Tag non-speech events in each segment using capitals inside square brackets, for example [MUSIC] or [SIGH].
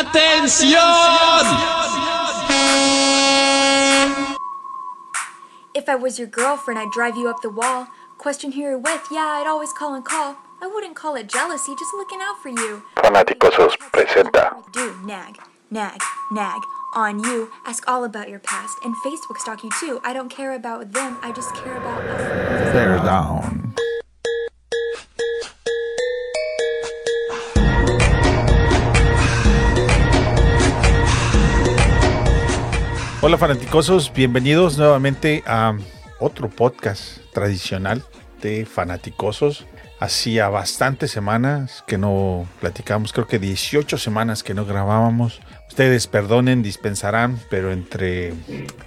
¡Atención! If I was your girlfriend, I'd drive you up the wall. Question who you're with, yeah, I'd always call and call. I wouldn't call it jealousy, just looking out for you. Fanáticosos presenta Do nag, nag, nag on you. Ask all about your past and Facebook stalk you too. I don't care about them, I just care about us. Bear down. Hola fanaticosos, bienvenidos nuevamente a otro podcast tradicional de fanaticosos. Hacía bastantes semanas que no platicamos, creo que 18 semanas que no grabábamos. Ustedes perdonen, dispensarán, pero entre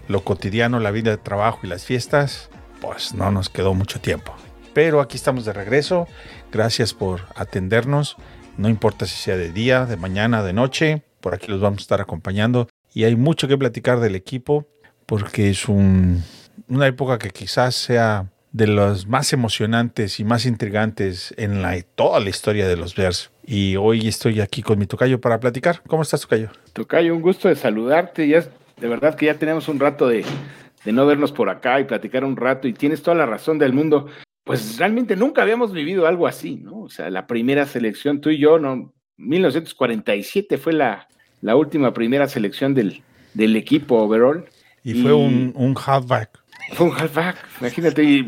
lo cotidiano, la vida de trabajo y las fiestas, pues no nos quedó mucho tiempo. Pero aquí estamos de regreso. Gracias por atendernos. No importa si sea de día, de mañana, de noche, por aquí los vamos a estar acompañando. Y hay mucho que platicar del equipo porque es un- una época que quizás sea de las más emocionantes y más intrigantes en la, toda la historia de los Bears. Y hoy estoy aquí con mi tocayo para platicar. ¿Cómo estás, tocayo? Tocayo, un gusto de saludarte. Ya, de verdad que ya tenemos un rato de, de no vernos por acá y platicar un rato. Y tienes toda la razón del mundo. Pues realmente nunca habíamos vivido algo así, ¿no? O sea, la primera selección, tú y yo, ¿no? 1947 fue la, la última primera selección del, del equipo overall. Y fue un, un halfback. Fue un halfback, imagínate, y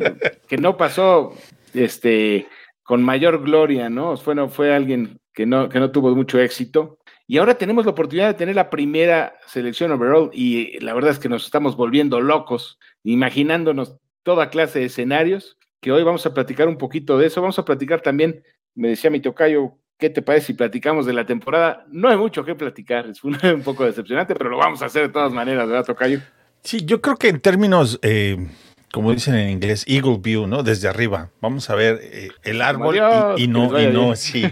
que no pasó este, con mayor gloria, ¿no? Fue, no, fue alguien que no, que no tuvo mucho éxito. Y ahora tenemos la oportunidad de tener la primera selección overall y la verdad es que nos estamos volviendo locos, imaginándonos toda clase de escenarios, que hoy vamos a platicar un poquito de eso. Vamos a platicar también, me decía mi tocayo, ¿qué te parece si platicamos de la temporada? No hay mucho que platicar, es un, [LAUGHS] un poco decepcionante, pero lo vamos a hacer de todas maneras, ¿verdad, tocayo? Sí, yo creo que en términos, eh, como dicen en inglés, Eagle View, ¿no? Desde arriba. Vamos a ver eh, el árbol y, no, y no, sí.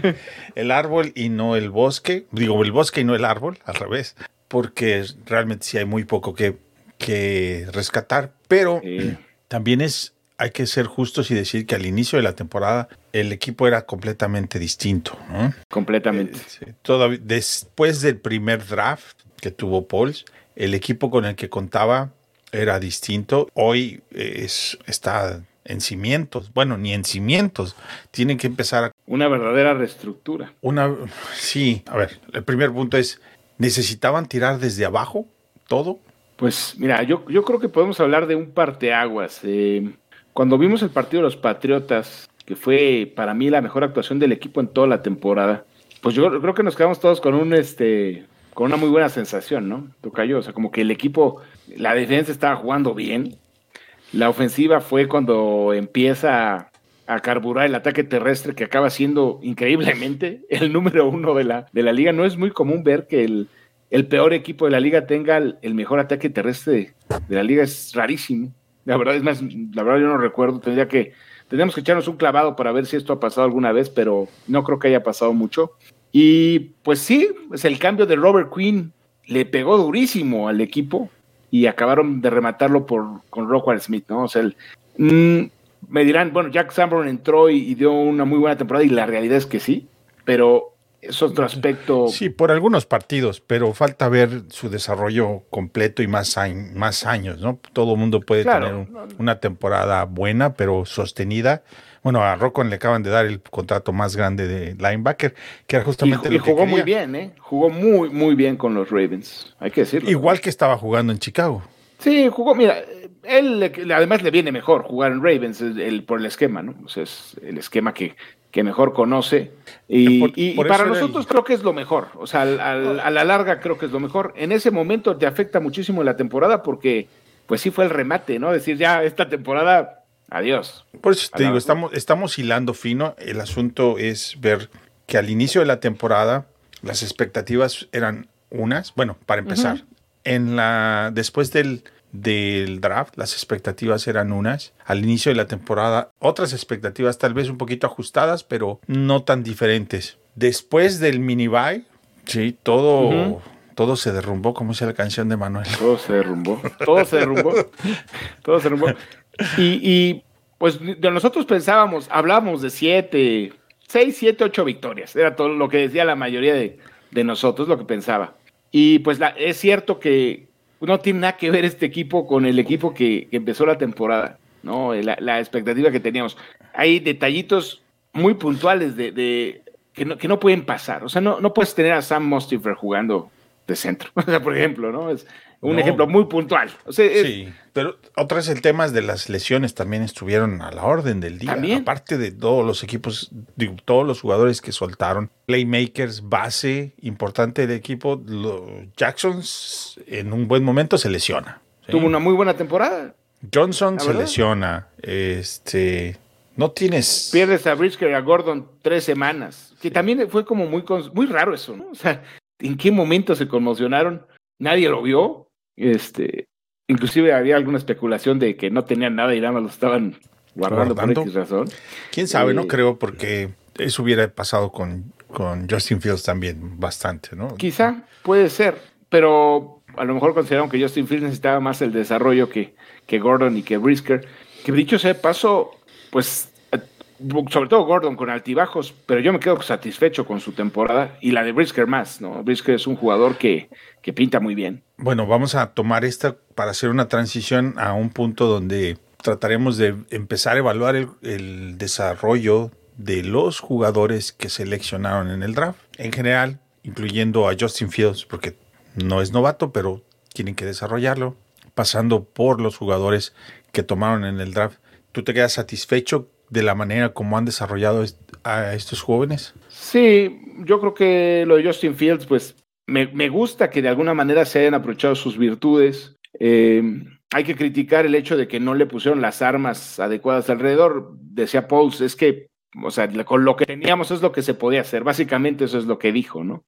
El árbol y no el bosque. Digo, el bosque y no el árbol, al revés. Porque realmente sí hay muy poco que, que rescatar. Pero Sí. también es, hay que ser justos y decir que al inicio de la temporada el equipo era completamente distinto, ¿no? Completamente. Sí, todavía, después del primer draft que tuvo Pauls, el equipo con el que contaba era distinto. Hoy eh, es, está en cimientos. Bueno, ni en cimientos. Tienen que empezar a Una verdadera reestructura. una. Sí, a ver, el primer punto es: ¿necesitaban tirar desde abajo todo? Pues mira, yo, yo creo que podemos hablar de un parteaguas. Eh, cuando vimos el partido de los Patriotas, que fue para mí la mejor actuación del equipo en toda la temporada, pues yo creo que nos quedamos todos con un este con una muy buena sensación, ¿no? Tocayo, o sea, como que el equipo, la defensa estaba jugando bien. La ofensiva fue cuando empieza a, carburar el ataque terrestre que acaba siendo increíblemente [LAUGHS] el número uno de la, de la liga. No es muy común ver que el, el peor equipo de la liga tenga el, el mejor ataque terrestre de la liga. Es rarísimo. La verdad, es más, la verdad yo no recuerdo. Tendría que, tendríamos que echarnos un clavado para ver si esto ha pasado alguna vez, pero no creo que haya pasado mucho. Y pues sí, pues el cambio de Robert Quinn le pegó durísimo al equipo y acabaron de rematarlo por, con Rockwell Smith, ¿no? O sea, el- mm, me dirán, bueno, Jack Sanborn entró y dio una muy buena temporada y la realidad es que sí, pero es otro aspecto. Sí, por algunos partidos, pero falta ver su desarrollo completo y más, más años, ¿no? Todo el mundo puede Claro. tener un- una temporada buena, pero sostenida. Bueno, a Rocco le acaban de dar el contrato más grande de linebacker, que era Y, justamente y lo que jugó muy bien, ¿eh? Jugó muy, muy bien con los Ravens, hay que decirlo. Igual que estaba jugando en Chicago. Sí, jugó, mira, él además le viene mejor jugar en Ravens el, el- por el esquema, ¿no? O sea, es el esquema que, que mejor conoce. Y, Por- y- y por para nosotros el- creo que es lo mejor. O sea, al- al- a la larga creo que es lo mejor. En ese momento te afecta muchísimo la temporada porque, pues sí fue el remate, ¿no? Decir, ya, esta temporada, adiós. Por eso te digo, estamos, estamos hilando fino. El asunto es ver que al inicio de la temporada las expectativas eran unas. Bueno, para empezar, en la después del, del draft, las expectativas eran unas. Al inicio de la temporada, otras expectativas tal vez un poquito ajustadas, pero no tan diferentes. Después del mini buy, sí, todo, todo se derrumbó, como dice la canción de Manuel. Todo se derrumbó. Todo se derrumbó. todo se derrumbó. Y, y, pues de nosotros pensábamos, hablábamos de siete, seis, siete, ocho victorias. Era todo lo que decía la mayoría de, de nosotros, lo que pensaba. Y pues la, es cierto que no tiene nada que ver este equipo con el equipo que, empezó la temporada, ¿no? La, expectativa que teníamos. Hay detallitos muy puntuales de, que, no, que, no, pueden pasar. O sea, no, no puedes tener a Sam Mostifer jugando de centro, [LAUGHS] o sea, por ejemplo, ¿no? Un No. ejemplo muy puntual. O sea, es- Sí, pero otra vez el tema de las lesiones también estuvieron a la orden del día. También. Aparte de todos los equipos, digo, todos los jugadores que soltaron, playmakers, base importante del equipo, Jacksons en un buen momento se lesiona. ¿sí? tuvo una muy buena temporada. Johnson ¿La se lesiona. Este, no tienes. Pierdes a Brisker y a Gordon tres semanas. Que también fue como muy, muy raro eso, ¿no? O sea, ¿en qué momento se conmocionaron? Nadie lo vio. Este, inclusive había alguna especulación de que no tenían nada y nada más lo estaban guardando, por X razón. Quién sabe, Eh, no creo, porque eso hubiera pasado con, con Justin Fields también bastante, ¿no? Quizá, puede ser, pero a lo mejor consideraron que Justin Fields necesitaba más el desarrollo que, que Gordon y que Brisker. Que dicho sea paso, pues eh, sobre todo Gordon con altibajos, pero yo me quedo satisfecho con su temporada y la de Brisker más, ¿no? Brisker es un jugador que, que pinta muy bien. Bueno, vamos a tomar esta para hacer una transición a un punto donde trataremos de empezar a evaluar el, el desarrollo de los jugadores que seleccionaron en el draft. En general, incluyendo a Justin Fields, porque no es novato, pero tienen que desarrollarlo. Pasando por los jugadores que tomaron en el draft. ¿Tú te quedas satisfecho de la manera como han desarrollado a estos jóvenes? Sí, yo creo que lo de Justin Fields, pues me, me gusta que de alguna manera se hayan aprovechado sus virtudes. Eh, hay que criticar el hecho de que no le pusieron las armas adecuadas alrededor. Decía Pauls, es que, o sea, con lo que teníamos es lo que se podía hacer. Básicamente eso es lo que dijo, ¿no?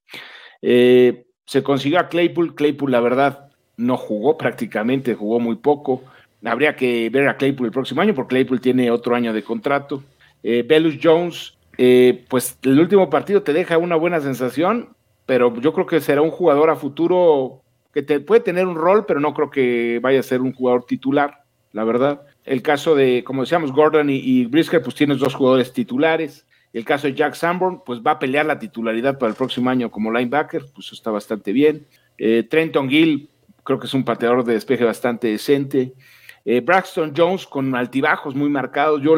Eh, se consiguió a Claypool. Claypool, la verdad, no jugó prácticamente, jugó muy poco. Habría que ver a Claypool el próximo año, porque Claypool tiene otro año de contrato. Eh, Belus Jones, eh, pues el último partido te deja una buena sensación, pero yo creo que será un jugador a futuro que te puede tener un rol, pero no creo que vaya a ser un jugador titular, la verdad. El caso de, como decíamos, Gordon y, Brisker, pues tienes dos jugadores titulares. El caso de Jack Sanborn, pues va a pelear la titularidad para el próximo año como linebacker, pues está bastante bien. Eh, Trenton Gill, creo que es un pateador de despeje bastante decente. Eh, Braxton Jones con altibajos muy marcados. Yo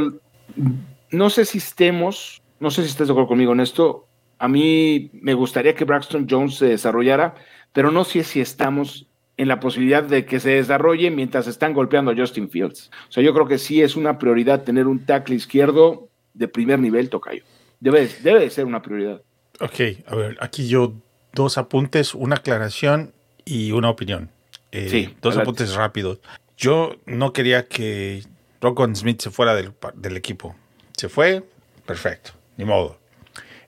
no sé si estemos, no sé si estés de acuerdo conmigo en esto. A mí me gustaría que Braxton Jones se desarrollara, pero no sé si estamos en la posibilidad de que se desarrolle mientras están golpeando a Justin Fields. O sea, yo creo que sí es una prioridad tener un tackle izquierdo de primer nivel, Tocayo. Debe, debe de ser una prioridad. Ok, a ver, aquí yo dos apuntes, una aclaración y una opinión. Eh, Sí, dos adelante. apuntes rápidos. Yo no quería que Rockon Smith se fuera del, del equipo. Se fue, perfecto, ni modo.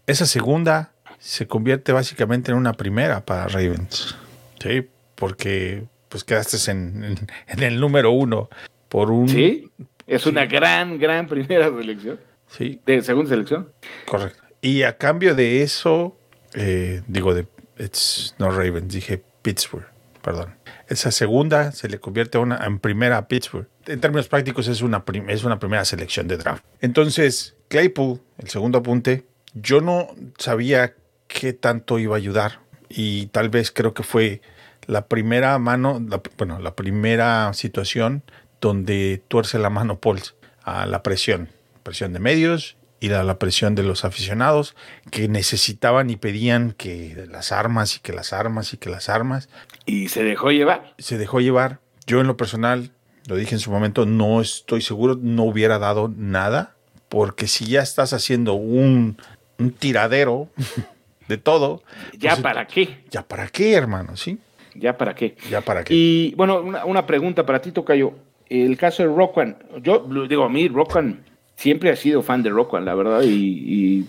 Esa segunda se convierte básicamente en una primera para Ravens. Sí, porque pues quedaste en, en- en el número uno por un... Sí, es una gran, gran primera selección, sí, de segunda selección. Correcto. Y a cambio de eso, eh, digo, de it's no Ravens, dije Pittsburgh, perdón. Esa segunda se le convierte una, en primera a Pittsburgh. En términos prácticos es una, es una primera selección de draft. Entonces, Claypool, el segundo apunte, yo no sabía qué tanto iba a ayudar. Y tal vez creo que fue la primera mano, bueno, la primera situación donde tuerce la mano Pauls a la presión. Presión de medios y a la presión de los aficionados que necesitaban y pedían que las armas y que las armas y que las armas. Y se dejó llevar. Se dejó llevar. Yo en lo personal, lo dije en su momento, no estoy seguro, no hubiera dado nada, porque si ya estás haciendo un, un tiradero [LAUGHS] de todo, ¿Ya pues, para qué? ¿ya para qué, hermano? ¿Sí? ¿Ya para qué? ¿Ya para qué? Y bueno, una, una pregunta para ti, Tocayo. El caso de Rockwan. Yo digo, a mí Rockwan siempre ha sido fan de Rockwan, la verdad, y, y,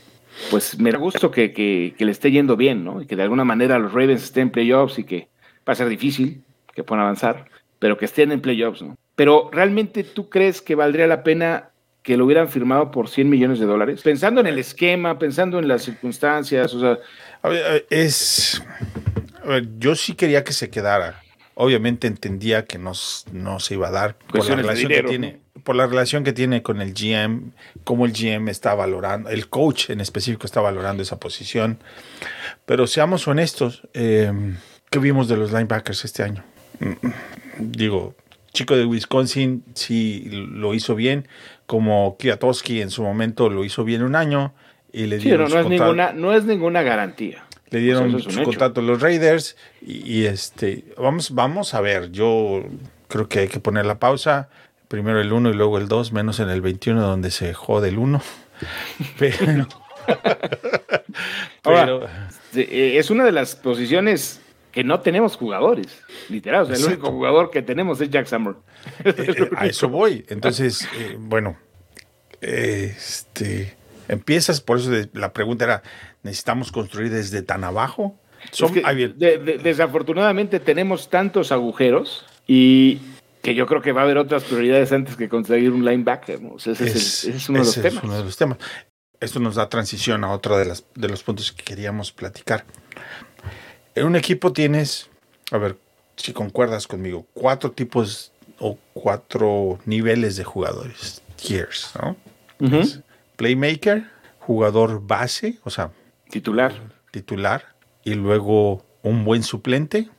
pues me da gusto que, que- que le esté yendo bien, ¿no? Y que de alguna manera los Ravens estén en playoffs y que va a ser difícil que puedan avanzar, pero que estén en playoffs, ¿no? Pero realmente tú crees que valdría la pena que lo hubieran firmado por 100 millones de dólares? Pensando en el esquema, pensando en las circunstancias, o sea, A ver, es. a ver, yo sí quería que se quedara. Obviamente entendía que no, no se iba a dar por la relación dinero, que tiene. Por la relación que tiene con el GM, cómo el GM está valorando, el coach en específico está valorando esa posición. Pero seamos honestos, eh, ¿qué vimos de los linebackers este año? Digo, chico de Wisconsin sí lo hizo bien, como Kwiatkowski en su momento lo hizo bien un año y le Sí, dieron pero su no es, ninguna, no es ninguna garantía. le dieron eso es su contrato a los Raiders y, y, este vamos vamos a ver, yo creo que hay que poner la pausa, primero el 1 y luego el 2, menos en el 21 donde se jode el 1. [LAUGHS] Pero, eh, Es una de las posiciones que no tenemos jugadores, literal. O sea, el Exacto. único jugador que tenemos es Jack Summer. eh, a eso voy. Entonces, eh, bueno, eh, este empiezas, por eso de- la pregunta era, ¿necesitamos construir desde tan abajo? Son, Es que, a ver, de- de- desafortunadamente tenemos tantos agujeros y que yo creo que va a haber otras prioridades antes que conseguir un linebacker. ¿no? O sea, ese, es, el- ese es uno de los es temas. uno de los temas. Esto nos da transición a otro de, las, de los puntos que queríamos platicar. En un equipo tienes, a ver si concuerdas conmigo, cuatro tipos o cuatro niveles de jugadores, tiers, ¿no? Playmaker, jugador base, o sea, Titular. titular, y luego un buen suplente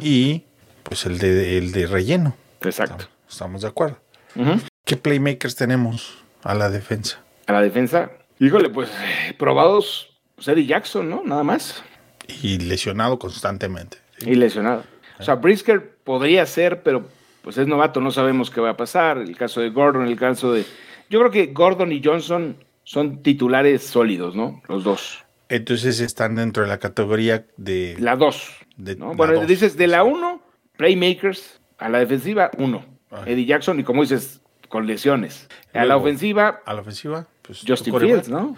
y pues el de, el de relleno. Exacto. Estamos de acuerdo. ¿Qué playmakers tenemos a la defensa? A la defensa, híjole, pues probados, Eddie Jackson, ¿no? Nada más. y lesionado constantemente. ¿sí? Y lesionado. O sea, Brisker podría ser, pero pues es novato, no sabemos qué va a pasar. El caso de Gordon, el caso de. Yo creo que Gordon y Johnson son titulares sólidos, ¿no? Los dos. Entonces están dentro de la categoría de... La dos. De ¿no? la Bueno, dos. dices de la uno, playmakers, a la defensiva, uno. Ay. Eddie Jackson, y como dices, con lesiones. A la ofensiva, A la ofensiva, pues... Justin. Fields, ¿no?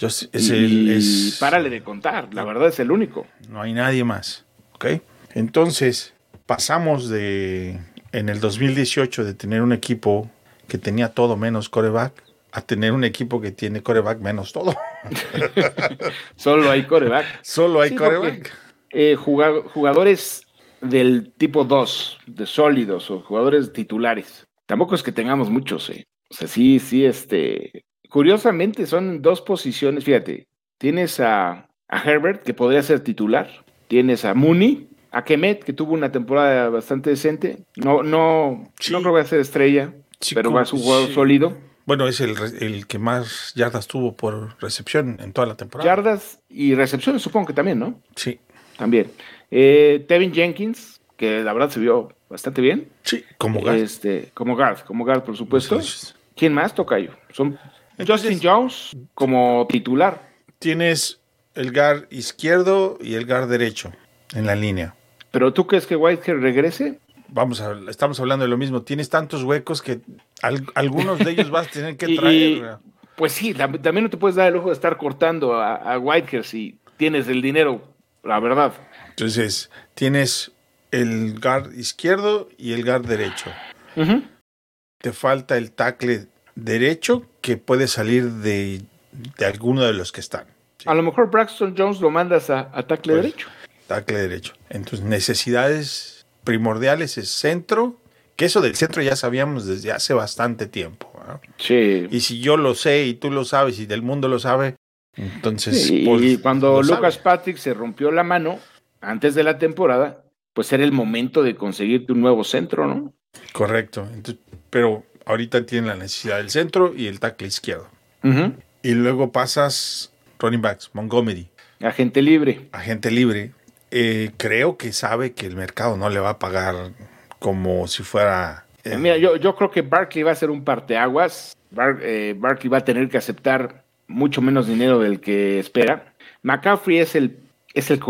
Just- es y el- es- párale de contar, la verdad es el único. No hay nadie más. ¿Ok? Entonces, pasamos de... En el 2018 de tener un equipo que tenía todo menos coreback a tener un equipo que tiene coreback menos todo. [LAUGHS] Solo hay coreback. Solo hay Sí, porque, coreback. eh, juga- jugadores del tipo 2, de sólidos o jugadores titulares. Tampoco es que tengamos muchos, eh. O sea, sí, sí, este. Curiosamente son dos posiciones. Fíjate, tienes a, a Herbert, que podría ser titular. Tienes a Mooney, a Kemet, que tuvo una temporada bastante decente. No, no, Sí. no creo que va a ser estrella, Sí, pero va a ser un jugador sí. sólido. Bueno, es el, el que más yardas tuvo por recepción en toda la temporada. Yardas y recepciones, supongo que también, ¿no? Sí. También. Eh, Tevin Jenkins, que la verdad se vio bastante bien. Sí, como guard. Este, como guard, como guard, por supuesto. Entonces, ¿Quién más, Tocayo? Son Entonces- Justin Jones como titular. tienes el guard izquierdo y el guard derecho en la línea. ¿Pero tú crees que Whitehead regrese? Vamos a, estamos hablando de lo mismo. Tienes tantos huecos que al- algunos de ellos vas a tener que [LAUGHS] Y- traer. Pues sí, tam- también no te puedes dar el ojo de estar cortando a, a Whitehead si tienes el dinero, la verdad. Entonces, tienes el guard izquierdo y el guard derecho. Ujú. Te falta el tackle derecho que puede salir de, de alguno de los que están. Sí, A lo mejor Braxton Jones lo mandas a, a tackle Pues, derecho. tackle derecho. Entonces, necesidades primordiales es centro, que eso del centro ya sabíamos desde hace bastante tiempo. ¿verdad? Sí. Y si yo lo sé y tú lo sabes y del mundo lo sabe, entonces... Sí, pues, y cuando lo Lucas sabe. Patrick se rompió la mano antes de la temporada, pues era el momento de conseguirte un nuevo centro, ¿no? Correcto. Entonces, pero ahorita tienen la necesidad del centro y el tackle izquierdo. Y luego pasas running backs, Montgomery, Agente libre. agente libre. Eh, creo que sabe que el mercado no le va a pagar como si fuera... eh, Mira, yo, yo creo que Barkley va a ser un parteaguas. Bar- eh, Barkley va a tener que aceptar mucho menos dinero del que espera. McCaffrey es el es el,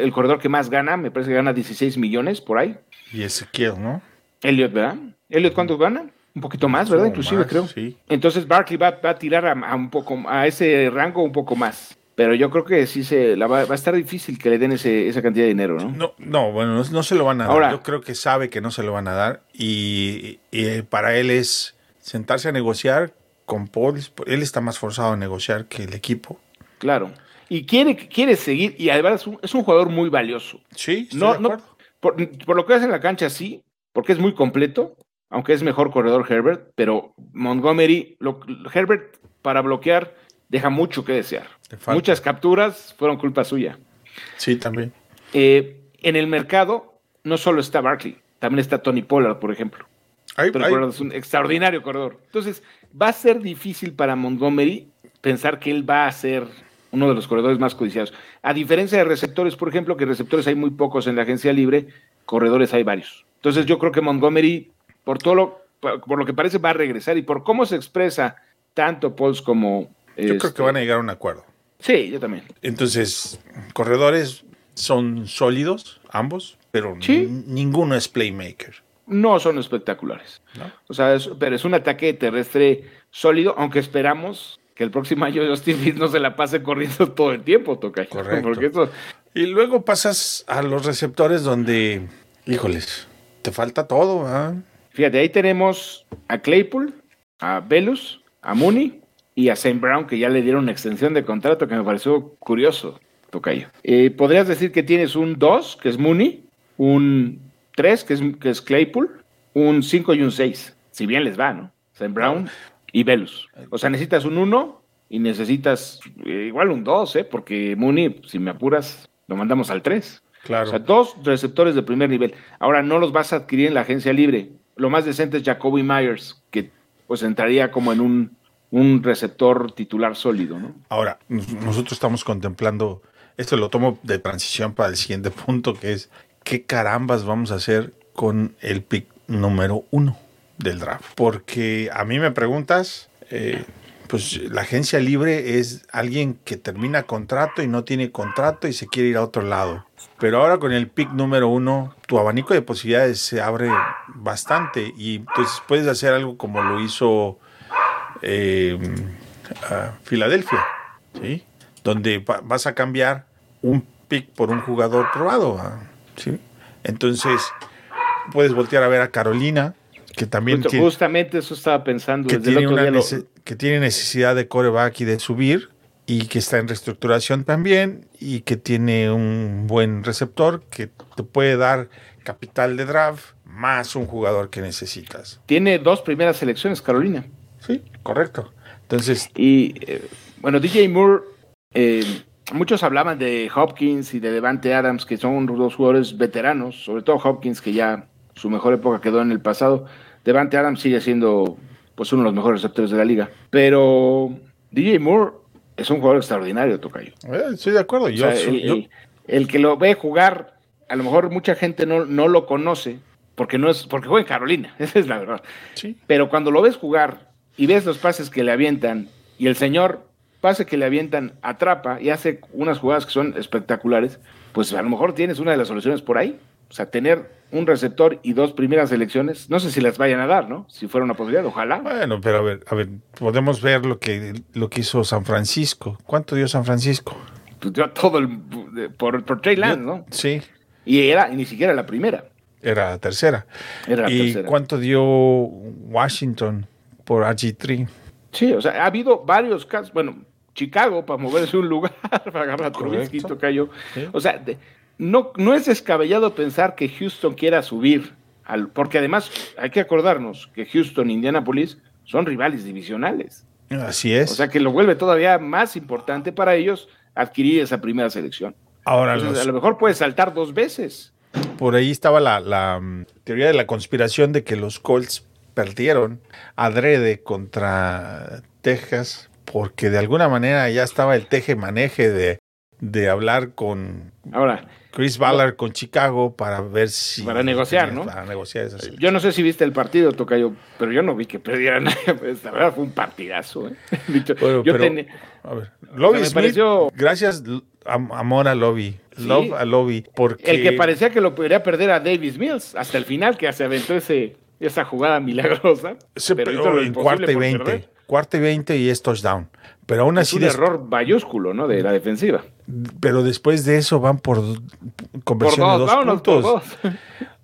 el, corredor que más gana, me parece que gana 16 millones por ahí. y Ezequiel, ¿no? Elliot, ¿verdad? Elliot, ¿cuánto gana? Un poquito más, ¿verdad? Inclusive más, creo. Sí. Entonces Barkley va, va a tirar a, a un poco a ese rango un poco más. Pero yo creo que sí se la va, va a estar difícil que le den ese, esa cantidad de dinero, ¿no? No, no, bueno, no, no se lo van a dar. Yo creo que sabe que no se lo van a dar y, y, eh, para él es sentarse a negociar con Paul. Él está más forzado a negociar que el equipo. Claro. Y quiere, quiere seguir, y además es un, es un jugador muy valioso. Sí, estoy No, de no, por, por lo que hace en la cancha, sí, porque es muy completo, aunque es mejor corredor Herbert, pero Montgomery, lo- Herbert para bloquear deja mucho que desear. Muchas capturas fueron culpa suya. Sí, también. Eh, en el mercado no solo está Barkley, también está Tony Pollard, por ejemplo. Pollard es un extraordinario corredor. Entonces, va a ser difícil para Montgomery pensar que él va a ser uno de los corredores más codiciados. A diferencia de receptores, por ejemplo, que receptores hay muy pocos en la agencia libre, corredores hay varios. Entonces, yo creo que Montgomery, por todo lo, por lo que parece, va a regresar y por cómo se expresa tanto Pauls como. yo creo este, que van a llegar a un acuerdo. Sí, yo también. Entonces, corredores son sólidos, ambos, pero Sí. ninguno es playmaker. No son espectaculares. ¿no? O sea, es- pero es un ataque terrestre sólido, aunque esperamos que el próximo año Justin Fields no se la pase corriendo [LAUGHS] todo el tiempo, toca. Correcto. Porque eso, Y luego pasas a los receptores donde, híjoles, te falta todo. ¿ah? fíjate, ahí tenemos a Claypool, a Velus, a Mooney y a Saint Brown, que ya le dieron una extensión de contrato que me pareció curioso, Tocayo. Eh, Podrías decir que tienes un 2, que es Mooney, un 3, que es, que es Claypool, un 5 y un 6, si bien les va, ¿no? Saint Brown y Velus. O sea, necesitas un 1 y necesitas eh, igual un 2, ¿eh? Porque Mooney, si me apuras, lo mandamos al 3. Claro. O sea, dos receptores de primer nivel. Ahora no los vas a adquirir en la agencia libre. Lo más decente es Jacoby Myers, que pues entraría como en un, un receptor titular sólido, ¿no? Ahora, nos- nosotros estamos contemplando, esto lo tomo de transición para el siguiente punto, que es, ¿qué carambas vamos a hacer con el pick número uno del draft? Porque a mí me preguntas, eh, pues la agencia libre es alguien que termina contrato y no tiene contrato y se quiere ir a otro lado. Pero ahora con el pick número uno, tu abanico de posibilidades se abre bastante y entonces puedes hacer algo como lo hizo eh, a Filadelfia, ¿sí? Donde va- vas a cambiar un pick por un jugador probado, ¿ah? ¿sí? Entonces, puedes voltear a ver a Carolina, que también Justo- tiene, justamente eso estaba pensando que desde el tiene, otro una día. lo- nece- que tiene necesidad de coreback y de subir, y que está en reestructuración también, y que tiene un buen receptor que te puede dar capital de draft más un jugador que necesitas. Tiene dos primeras selecciones, Carolina. Sí, correcto. Entonces, Y eh, bueno, DJ Moore, eh, muchos hablaban de Hopkins y de Devante Adams, que son dos jugadores veteranos, sobre todo Hopkins, que ya su mejor época quedó en el pasado. Devante Adams sigue siendo pues uno de los mejores receptores de la liga. Pero DJ Moore es un jugador extraordinario, Tocayo. eh, estoy de acuerdo. O Yo, sea, su- el, yo- el- el que lo ve jugar, a lo mejor mucha gente no, no lo conoce, porque no es, porque juega en Carolina, [LAUGHS] esa es la verdad. sí. Pero cuando lo ves jugar y ves los pases que le avientan y el señor pase que le avientan atrapa y hace unas jugadas que son espectaculares, pues a lo mejor tienes una de las soluciones por ahí. O sea, tener un receptor y dos primeras selecciones, no sé si las vayan a dar, ¿no? Si fuera una posibilidad, ojalá. Bueno, pero a ver, a ver, podemos ver lo que, lo que hizo San Francisco. ¿Cuánto dio San Francisco? Pues dio todo el, por, por Trey Lance, ¿no? Sí, Y era y ni siquiera la primera, era la tercera. era la ¿Y tercera. cuánto dio Washington por RG3? Sí, o sea, ha habido varios casos. Bueno, Chicago para moverse un lugar, [LAUGHS] para agarrar a Trubisky. Sí. O sea, de- no, no es descabellado pensar que Houston quiera subir, al, porque además hay que acordarnos que Houston e Indianapolis son rivales divisionales. Así es. O sea, que lo vuelve todavía más importante para ellos adquirir esa primera selección. Ahora, Entonces, los- a lo mejor puede saltar dos veces. por ahí estaba la, la, mm, teoría de la conspiración de que los Colts perdieron adrede contra Texas porque de alguna manera ya estaba el teje-maneje de, de hablar con Ahora, Chris Ballard con Chicago para ver si... Para negociar, ¿no? Para negociar esa selección. yo no sé si viste el partido, Tocayo, pero yo no vi que perdiera [LAUGHS] nadie. Pues, la verdad fue un partidazo. ¿eh? [LAUGHS] Bueno, yo pero- tenía- A ver, Lobby me Smith, pareció- gracias, amor a Lobby. Sí. Love a Lobby. Porque El que parecía que lo podría perder a Davis Mills hasta el final, que se aventó ese, esa jugada milagrosa. se pero pero hizo lo en cuarta y por 20. perder. Cuarta y 20 y es touchdown. Pero aún Es así, un des- error mayúsculo, ¿no? De la defensiva. Pero después de eso van por conversión de dos, por puntos. dos. [LAUGHS]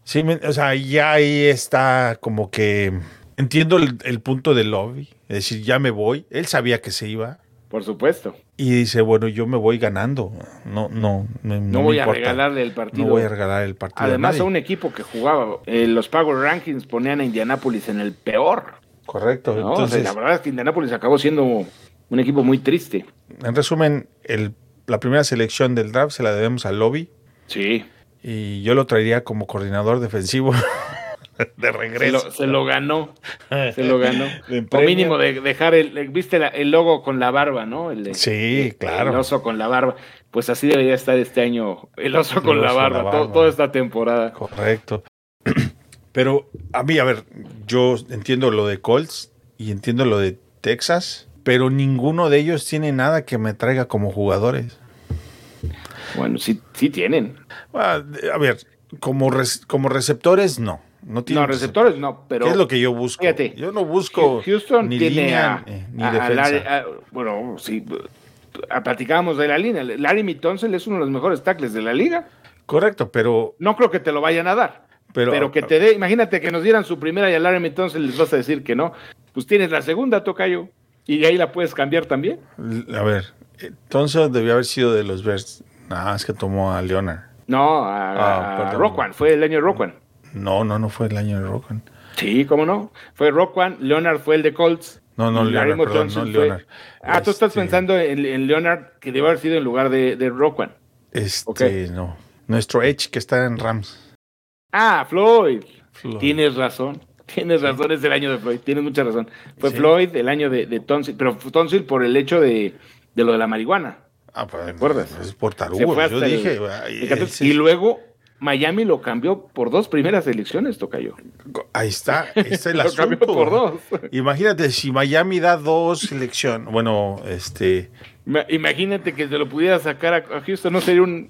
Sí, o sea, ya ahí está como que entiendo el, el punto de Lobby, es decir, ya me voy. Él sabía que se iba, Por supuesto. Y dice, bueno, yo me voy ganando. No, no, me- No, me voy a importa. regalarle el partido. No voy a regalar el partido. Además, a a un equipo que jugaba, eh, los Power Rankings ponían a Indianapolis en el peor. Correcto. ¿no? O sea, Entonces, la verdad es que Indianapolis acabó siendo un equipo muy triste. en resumen, el, la primera selección del draft se la debemos al lobby. Sí. Y yo lo traería como coordinador defensivo [LAUGHS] de Se regreso. lo, se lo ganó. Se lo ganó. [LAUGHS] O mínimo de dejar el, el- viste la- el logo con la barba, ¿no? El Sí, el- claro. El oso con la barba. Pues así debería estar este año el oso con El la oso con barba, la to- barba. toda esta temporada. Correcto. [CLEARS THROAT] Pero a mí, a ver, yo entiendo lo de Colts y entiendo lo de Texas, pero ninguno de ellos tiene nada que me traiga como jugadores. Bueno, sí, sí tienen. Ah, A ver, como, res- como receptores, no. No, tienen No, receptores no, pero. ¿Qué es lo que yo busco? Fíjate, yo no busco Houston ni tiene línea a- eh, ni a- defensa. A- bueno, sí. a- Platicábamos de la línea. Larry Mitonzel es uno de los mejores tackles de la liga. Correcto, pero, No creo que te lo vayan a dar. pero, Pero, que te dé, imagínate que nos dieran su primera y a Larry Mitonzel les vas a decir que no. Pues tienes la segunda, Tocayo. Y ahí la puedes cambiar también. a ver, entonces debió haber sido de los Bears. Nada, es que tomó a Leonard. No, a, Ah, a perdón. Roquan, fue el año de Roquan. No, no, no fue el año de Rocan. Sí, cómo no. Fue Roquan, Leonard fue el de Colts. No, no, Leonard, perdón, no fue- Leonard. Ah, tú estás Este- pensando en, en Leonard, que debe haber sido en lugar de, de Roquan. Este, Ok. no. Nuestro Edge que está en Rams. Ah, Floyd. Floyd. Tienes razón. Tienes razón, es el año de Floyd. Tienes mucha razón. Fue Sí. Floyd el año de, de Tonsil, pero Tonsil por el hecho de, de lo de la marihuana. Ah, pues, acuerdas? Es por tarugo. Yo el- dije. el ay, 14, ese- Y luego Miami lo cambió por dos primeras elecciones, Tocayo. ahí está. Ese es el [LAUGHS] Lo cambió por dos. Imagínate si Miami da dos selección. Bueno, este. Ma- Imagínate que se lo pudiera sacar a, Houston, no sería un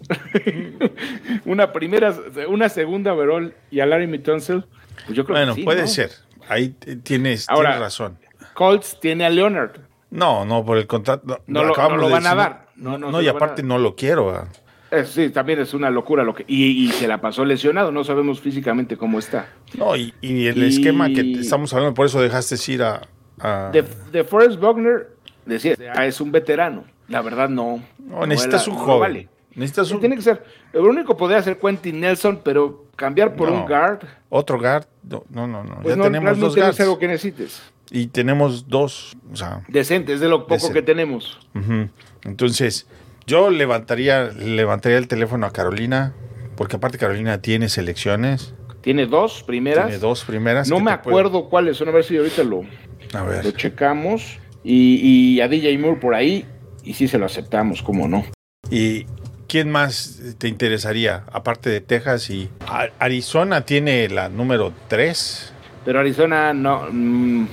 [LAUGHS] una primera, una segunda overall y a Larry Mitonsil. Pues yo creo Bueno, que sí, puede ¿no? ser. Ahí tienes, Ahora- tienes razón. Colts tiene a Leonard. No, no, por el contrato. No, No lo- acabamos no lo de van a decir, dar. No, No, y a aparte no lo quiero. ah. Eh, sí, también es una locura lo que y, y se la pasó lesionado, no sabemos físicamente cómo está. No, y, y el Y- esquema que estamos hablando, por eso dejaste ir a. a- De, de Forrest Buckner decía, "Ah, es un veterano. La verdad no. no, necesitas un no joven. vale. Necesitas un, tiene que ser. Lo único podría ser Quentin Nelson, pero cambiar por No. un guard, otro guard. No, no, no. pues ya no, tenemos dos no es guards. algo que necesites. Y tenemos dos. O sea, Decente, es de lo poco Decente. que tenemos. entonces, yo levantaría, levantaría el teléfono a Carolina, porque aparte Carolina tiene selecciones, Tiene dos primeras. tiene dos primeras. no me pueden- acuerdo cuáles son, a ver si ahorita lo, A ver. lo checamos. Y, y a DJ Moore por ahí, y sí se lo aceptamos, cómo no. ¿Y quién más te interesaría? Aparte de Texas y Arizona tiene la número 3. Pero Arizona no. mm,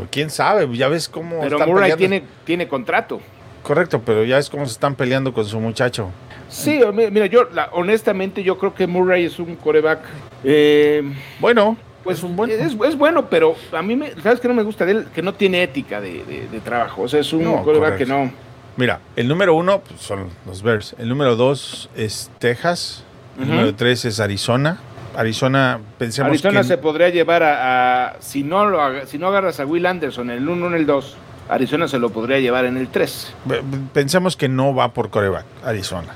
O quién sabe, ya ves cómo pero están Murray peleando. tiene, tiene contrato. Correcto, pero ya ves cómo se están peleando con su muchacho. Sí, mi- mira, yo la- honestamente yo creo que Murray es un coreback. eh, Bueno, pues es un buen. es, es bueno, pero a mí, me, ¿sabes qué no me gusta de él? Que no tiene ética de, de- de trabajo. O sea, es un No, coreback que no. Mira, el número uno pues, son los Bears. El número dos es Texas. El número tres es Arizona. Arizona, pensemos Arizona que... se podría llevar a, a- si no lo si no agarras a Will Anderson en el 1 en el 2, Arizona se lo podría llevar en el 3. Pe- Pensemos que no va por coreback, Arizona.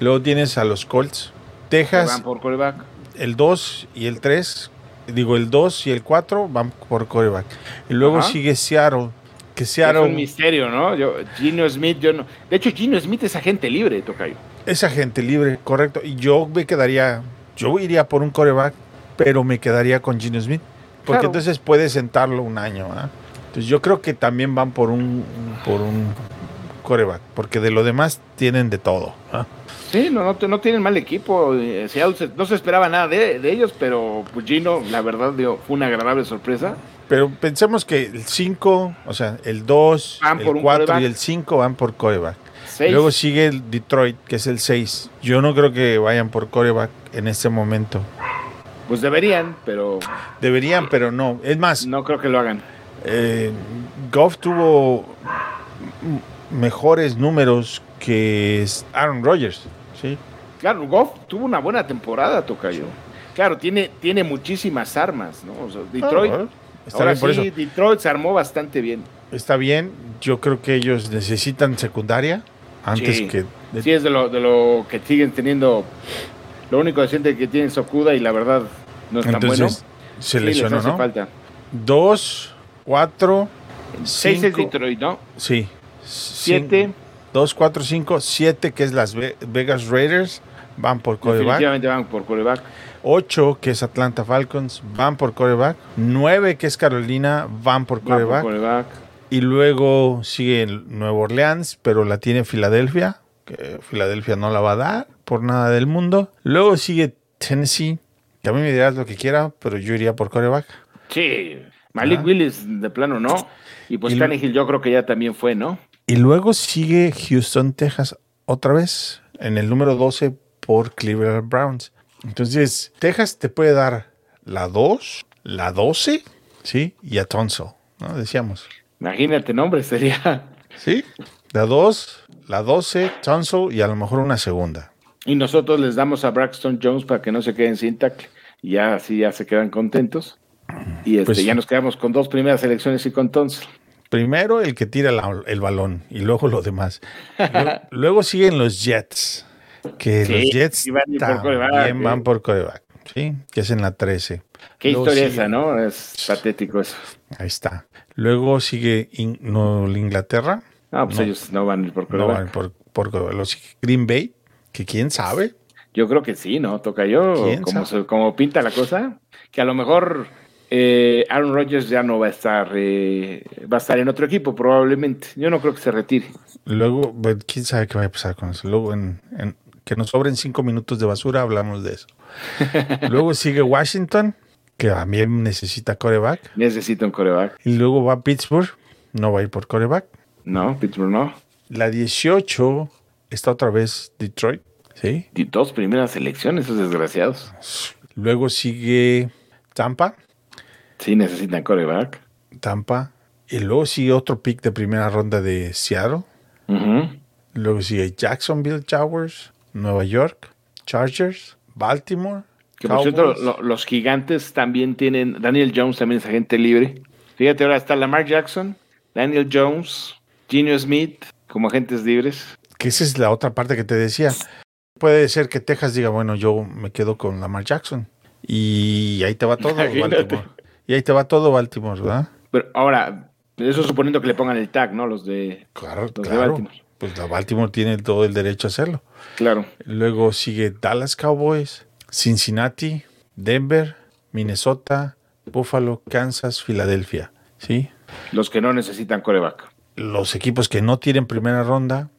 Luego tienes a los Colts. Texas, Van por coreback. el 2 y el 3, digo el 2 y el 4 van por coreback. Y luego sigue Seattle, que Es un Seattle misterio, ¿no? Yo, Gino Smith, yo no. De hecho, Gino Smith es agente libre, Tocayo. es agente libre, correcto. Y yo me quedaría, yo iría por un coreback, pero me quedaría con Gino Smith. Porque Claro. entonces puede sentarlo un año. ¿ah? Entonces yo creo que también van por un, por un coreback, porque de lo demás tienen de todo. ¿ah? Sí, no, no, no tienen mal equipo. eh, Seattle no se esperaba nada de, de ellos, pero pues, Gino, la verdad, dio, fue una agradable sorpresa. Pero pensemos que el 5, o sea, el 2, Van por el un 4 y el 5 van por coreback. Seis. Luego sigue el Detroit, que es el 6. Yo no creo que vayan por coreback en este momento. Pues deberían, pero Deberían, pero no. Es más, no creo que lo hagan. eh, Goff tuvo mejores números que Aaron Rodgers. ¿sí? Claro, Goff tuvo una buena temporada, Tocayo. Claro, tiene, tiene muchísimas armas, ¿no? O sea, Detroit, Ah, Está Ahora bien por sí, eso. Detroit se armó bastante bien. Está bien. Yo creo que ellos necesitan secundaria antes Sí. que. de- Sí, es de lo, de lo que siguen teniendo. Lo único decente que tiene es Okuda y la verdad no es tan Entonces, bueno. se Sí, les lesionó, hace ¿no? falta. Dos, cuatro, Seis es. Detroit, ¿no? Sí. Siete. Dos, cuatro, cinco, siete, que es las Ve- Vegas Raiders, van por coreback. Definitivamente van por coreback. 8, que es Atlanta Falcons, van por coreback. 9, que es Carolina, van por Van por coreback. Y luego sigue Nueva Orleans, pero la tiene Filadelfia, que Filadelfia no la va a dar por nada del mundo. Luego sigue Tennessee, que a mí me dirás lo que quiera, pero yo iría por coreback. Sí. Malik Ah. Willis, de plano, no. Y pues Y- Tannehill yo creo que ya también fue, ¿no? Y luego sigue Houston, Texas, otra vez, en el número 12 por Cleveland Browns. Entonces, Texas te puede dar la 2, la 12, ¿sí? Y a Tunsil, ¿no? Decíamos. Imagínate, nombre sería. ¿Sí? La 2, la 12, Tunsil y a lo mejor una segunda. Y nosotros les damos a Braxton Jones para que no se queden sin tackle. Y ya así ya se quedan contentos. Y este, Pues- ya nos quedamos con dos primeras selecciones y con Tunsil. Primero el que tira la- el balón y luego lo demás. Luego, [LAUGHS] luego siguen los Jets, que Sí, los Jets van por también ¿eh? van por coreback, ¿sí? Que es en la 13. Qué Luego historia sigue- esa, ¿no? Es patético eso. Ahí está. Luego sigue In- no, Inglaterra. No, pues No. ellos no van por No quarterback. van por, por. Los Green Bay, que quién sabe. Yo creo que sí, ¿no? Toca yo, ¿Quién como, se- como pinta la cosa, que a lo mejor eh, Aaron Rodgers ya no va a estar, eh, va a estar en otro equipo probablemente. Yo no creo que se retire. Luego, quién sabe qué va a pasar con eso. Luego, en, en- que nos sobren cinco minutos de basura, hablamos de eso. [LAUGHS] Luego sigue Washington, que también necesita coreback. Necesita un coreback. Y luego va Pittsburgh, no va a ir por coreback. No, Pittsburgh no. La 18 está otra vez Detroit, ¿sí? Y dos primeras elecciones, esos desgraciados. Luego sigue Tampa, Sí, necesitan coreback. Tampa. Y luego sigue otro pick de primera ronda de Seattle. Luego sigue Jacksonville Jaguars, Nueva York, Chargers, Baltimore. Que por cierto, lo- los gigantes también tienen. Daniel Jones también es agente libre. Fíjate, ahora está Lamar Jackson, Daniel Jones, Gino Smith como agentes libres. Que esa es la otra parte que te decía. Puede ser que Texas diga, bueno, yo me quedo con Lamar Jackson. Y ahí te va todo, Imagínate. Baltimore. Y ahí te va todo, Baltimore, ¿verdad? Pero ahora, eso suponiendo que le pongan el tag, ¿no? Los de. Claro, Los de claro. Baltimore. Pues la Baltimore tiene todo el derecho a hacerlo. Claro. Luego sigue Dallas Cowboys, Cincinnati, Denver, Minnesota, Buffalo, Kansas, Filadelfia. ¿Sí? Los que no necesitan coreback. Los equipos que no tienen primera ronda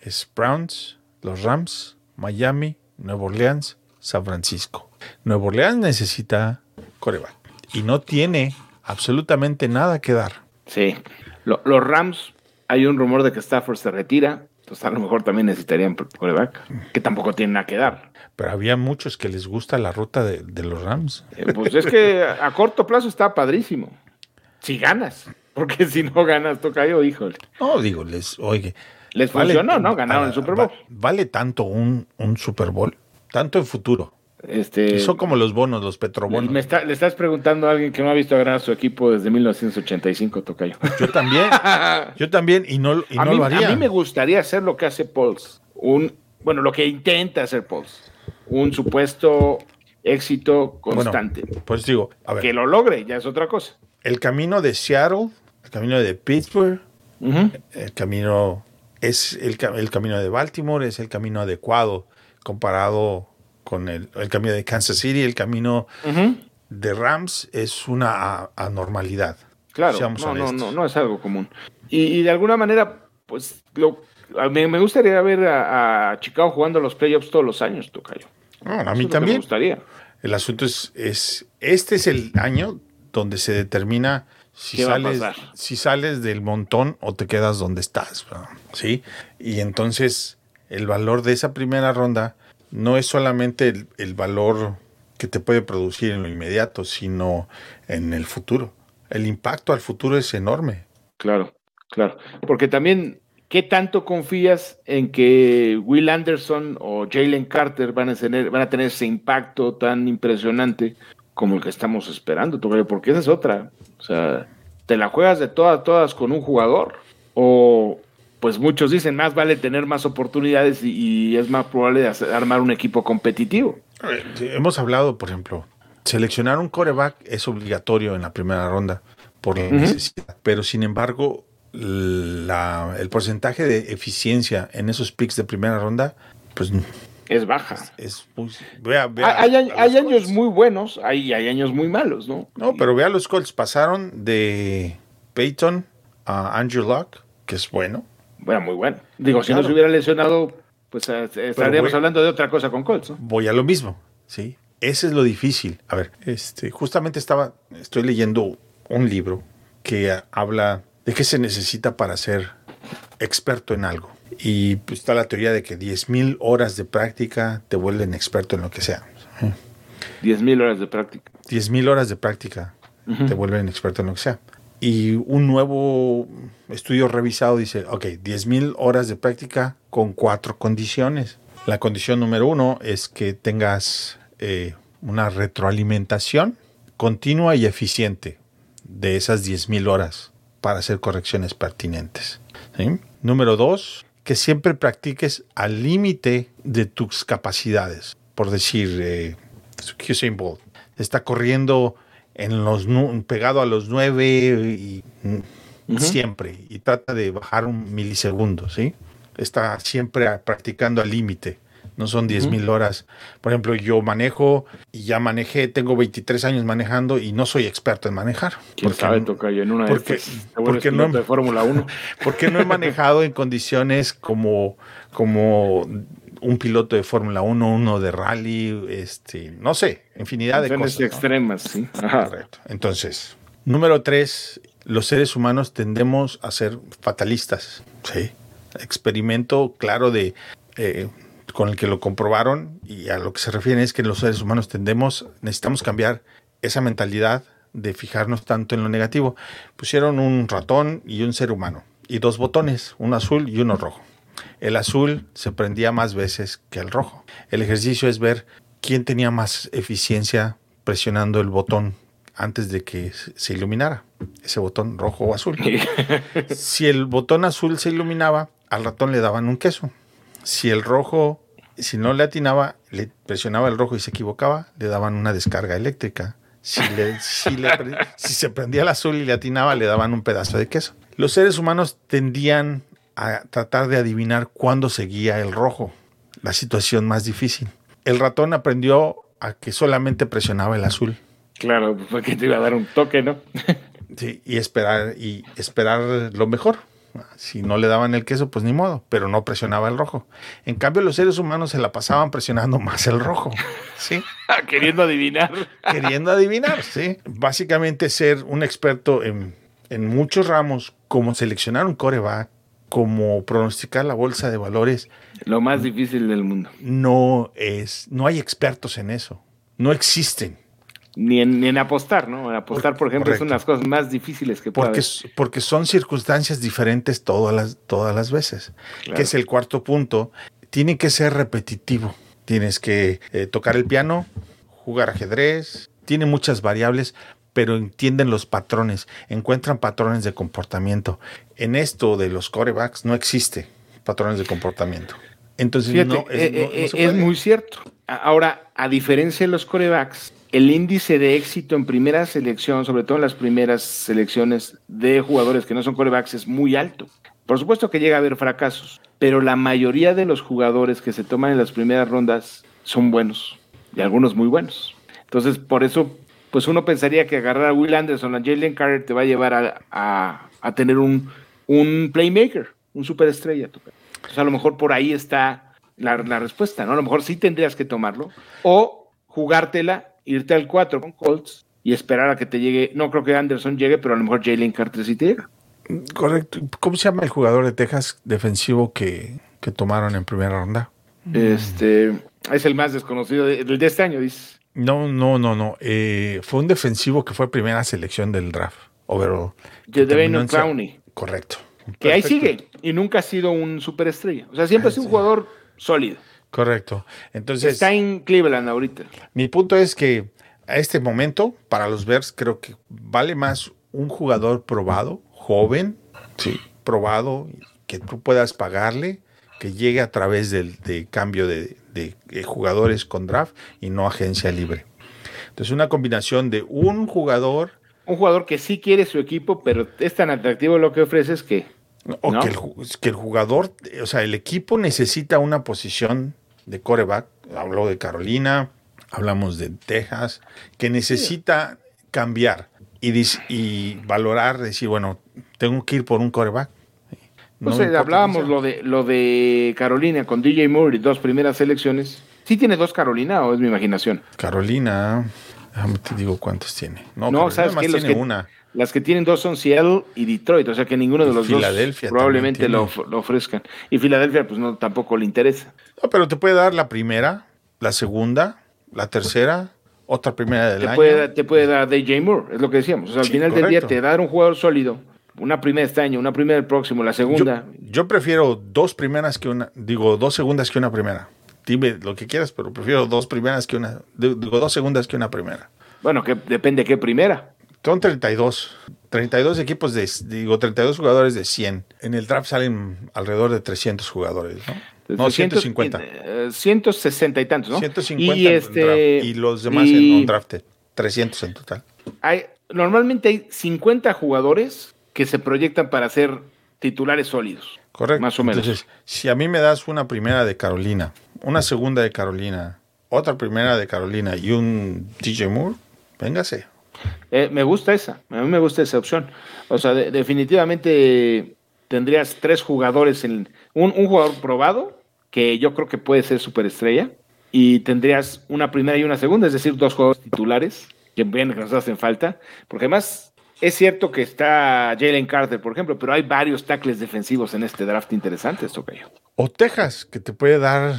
es Browns, los Rams, Miami, Nueva Orleans, San Francisco. Nueva Orleans necesita coreback y no tiene absolutamente nada que dar. Sí. Lo- los Rams, hay un rumor de que Stafford se retira. Entonces a lo mejor también necesitarían coreback. Que tampoco tienen nada que dar. Pero había muchos que les gusta la ruta de, de los Rams. Eh, Pues es que a corto plazo está padrísimo. Si ganas. Porque si no ganas, toca yo, híjole. No, digo, les, oye. Les funcionó, ¿no? Ganaron el Super Bowl. va- ¿Vale tanto un, un Super Bowl? Tanto en futuro. Este, Son como los bonos, los petrobonos. me está- le estás preguntando a alguien que no ha visto ganar a su equipo desde 1985, Tocayo. Yo también, [LAUGHS] yo también, y no, y a, no mí, lo haría. a mí me gustaría hacer lo que hace Pauls. Un, bueno, lo que intenta hacer Pauls. Un supuesto éxito Bueno, constante. pues digo, a ver, que lo logre, ya es otra cosa. el camino de Seattle, el camino de Pittsburgh, el camino es el, ca- el camino de Baltimore, es el camino adecuado comparado con el, el camino de Kansas City, el camino de Rams es una anormalidad. Claro, no, no, no, no es algo común. Y, y de alguna manera, pues, lo, a- me, me gustaría ver a, a Chicago jugando los playoffs todos los años, Tocayo. Ah, a mí es que Me también. gustaría. El asunto es, es, este es el año donde se determina si ¿Qué va a sales, si sales del montón o te quedas donde estás. ¿sí? Y entonces el valor de esa primera ronda no es solamente el, el valor que te puede producir en lo inmediato, sino en el futuro. El impacto al futuro es enorme. Claro, claro. Porque también, ¿qué tanto confías en que Will Anderson o Jalen Carter van a tener, van a tener ese impacto tan impresionante como el que estamos esperando, porque esa es otra. O sea, ¿te la juegas de todas, todas con un jugador? O, pues muchos dicen, más vale tener más oportunidades y, es más probable armar un equipo competitivo. hemos hablado, por ejemplo, seleccionar un coreback es obligatorio en la primera ronda por la necesidad, pero sin embargo, el porcentaje de eficiencia en esos picks de primera ronda, pues es baja. Es, hay, años muy buenos, hay, hay años muy malos, ¿no? No, pero vea los Colts, pasaron de Peyton a Andrew Luck, que es bueno. Bueno, muy bueno. Digo, si no se hubiera lesionado, pues eh, estaríamos hablando de otra cosa con Colts. Voy a lo mismo, ¿sí? Ese es lo difícil. A ver, este, justamente estaba, estoy leyendo un libro que habla de qué se necesita para ser experto en algo. Y pues, está la teoría de que 10.000 horas de práctica te vuelven experto en lo que sea. 10.000 horas de práctica. 10.000 horas de práctica te vuelven experto en lo que sea. Y un nuevo estudio revisado dice, ok, 10.000 horas de práctica con cuatro condiciones. La condición número uno es que tengas eh, una retroalimentación continua y eficiente de esas 10.000 horas para hacer correcciones pertinentes. Número dos, que siempre practiques al límite de tus capacidades. Por decir, eh, Usain Bolt está corriendo en los pegado a los nueve y siempre y trata de bajar un milisegundo, ¿sí? Está siempre practicando al límite no son 10 mil horas. Por ejemplo, yo manejo y ya manejé, tengo 23 años manejando y no soy experto en manejar. ¿Quién porque, sabe, toca en una porque, porque no, de Fórmula 1. [LAUGHS] Porque no he manejado en condiciones como, como un piloto de Fórmula 1, uno de rally, este, no sé, infinidad de cosas. extremas, sí. Correcto. Entonces, número tres, los seres humanos tendemos a ser fatalistas. Sí. Experimento claro de eh, con el que lo comprobaron y a lo que se refiere es que los seres humanos tendemos, necesitamos cambiar esa mentalidad de fijarnos tanto en lo negativo. Pusieron un ratón y un ser humano y dos botones, uno azul y uno rojo. El azul se prendía más veces que el rojo. El ejercicio es ver quién tenía más eficiencia presionando el botón antes de que se iluminara, ese botón rojo o azul. [LAUGHS] si el botón azul se iluminaba, al ratón le daban un queso si el rojo, si no le atinaba, le presionaba el rojo y se equivocaba, le daban una descarga eléctrica. [LAUGHS] Si, se prendía el azul y le atinaba, le daban un pedazo de queso. Los seres humanos tendían a tratar de adivinar cuándo seguía el rojo, la situación más difícil. El ratón aprendió a que solamente presionaba el azul. Claro, porque te iba a dar un toque, ¿no? [LAUGHS] sí, y esperar, y esperar lo mejor. Si no le daban el queso, pues ni modo, pero no presionaba el rojo. En cambio, los seres humanos se la pasaban presionando más el rojo. ¿sí? [LAUGHS] Queriendo adivinar. Queriendo adivinar, sí. Básicamente ser un experto en, en muchos ramos, como seleccionar un coreback, como pronosticar la bolsa de valores. Lo más difícil del mundo. No es, no hay expertos en eso. No existen ni en, apostar, ¿no? apostar, por ejemplo, es una de las cosas más difíciles que porque, Porque son circunstancias diferentes todas las, todas las veces. Que es el cuarto punto. Tiene que ser repetitivo. Tienes que eh, tocar el piano, jugar ajedrez. Tiene muchas variables, pero entienden los patrones, encuentran patrones de comportamiento. En esto de los corebacks no existe patrones de comportamiento. Entonces, no, es, eh, eh, es muy cierto. Ahora, a diferencia de los corebacks, el índice de éxito en primera selección, sobre todo en las primeras selecciones de jugadores que no son corebacks, es muy alto. Por supuesto que llega a haber fracasos, pero la mayoría de los jugadores que se toman en las primeras rondas son buenos y algunos muy buenos. Entonces, por eso, pues uno pensaría que agarrar a Will Anderson, a Jalen Carter te va a llevar a, tener un, un, playmaker, un superestrella. Entonces, a lo mejor por ahí está la, la respuesta, ¿no? A lo mejor sí tendrías que tomarlo o jugártela irte al 4 con Colts y esperar a que te llegue. No creo que Anderson llegue, pero a lo mejor Jalen Carter sí te llega. Correcto. ¿Cómo se llama el jugador de Texas defensivo que, tomaron en primera ronda? Este es el más desconocido de, de este año, dices. No, no, no, no. Eh, fue un defensivo que fue primera selección del draft. Overall. De Clowney. Correcto. Que ahí sigue y nunca ha sido un superestrella. O sea, siempre ha sido un jugador sólido. Correcto. Entonces. Está en Cleveland ahorita. Mi punto es que a este momento, para los Bears, creo que vale más un jugador probado, joven, sí, probado, que tú puedas pagarle, que llegue a través del de cambio de, de, de jugadores con draft y no agencia libre. Entonces, una combinación de un jugador Un jugador que sí quiere su equipo, pero es tan atractivo lo que ofreces que. O ¿No? que, el, que el jugador, o sea, el equipo necesita una posición de coreback. Habló de Carolina, hablamos de Texas, que necesita cambiar y, dis- y valorar, decir, bueno, tengo que ir por un coreback. No, sé, importa hablábamos lo de, lo de Carolina con DJ Moore y dos primeras selecciones. ¿Sí tiene dos Carolina o es mi imaginación? Carolina, déjame te digo cuántos tiene. No, No, Carolina ¿sabes más? Los tiene que- una. Las que tienen dos son Seattle y Detroit, o sea que ninguno de los Filadelfia dos probablemente lo, lo ofrezcan. Y Filadelfia, pues no, tampoco le interesa. No, pero te puede dar la primera, la segunda, la tercera, otra primera del Te año. puede, te puede dar DJ Moore, es lo que decíamos. O sea, al Sí, final del día te dar un jugador sólido, una primera este año, una primera el próximo, la Yo, segunda. yo prefiero dos primeras que una, digo, dos segundas que una primera. Dime lo que quieras, pero prefiero dos primeras que una, digo, dos segundas que una primera. Bueno, que depende qué primera. Son 32. 32 equipos de, digo, 32 jugadores de 100. En el draft salen alrededor de 300 jugadores, ¿no? No, Desde 150. eh, 160 y tantos, ¿no? 150 y, este, y los demás y en un draft. 300 en total. hay- normalmente hay 50 jugadores que se proyectan para ser titulares sólidos. Correcto. Más o menos. Entonces, si a mí me das una primera de Carolina, una segunda de Carolina, otra primera de Carolina y un DJ Moore, véngase. Eh, me gusta esa, a mí me gusta esa opción. O sea, de- definitivamente tendrías tres jugadores, en un, un jugador probado, que yo creo que puede ser superestrella, y tendrías una primera y una segunda, es decir, dos jugadores titulares, que bien que nos hacen falta, porque además es cierto que está Jalen Carter, por ejemplo, pero hay varios tackles defensivos en este draft interesantes, Tocayo. O Texas, que te puede dar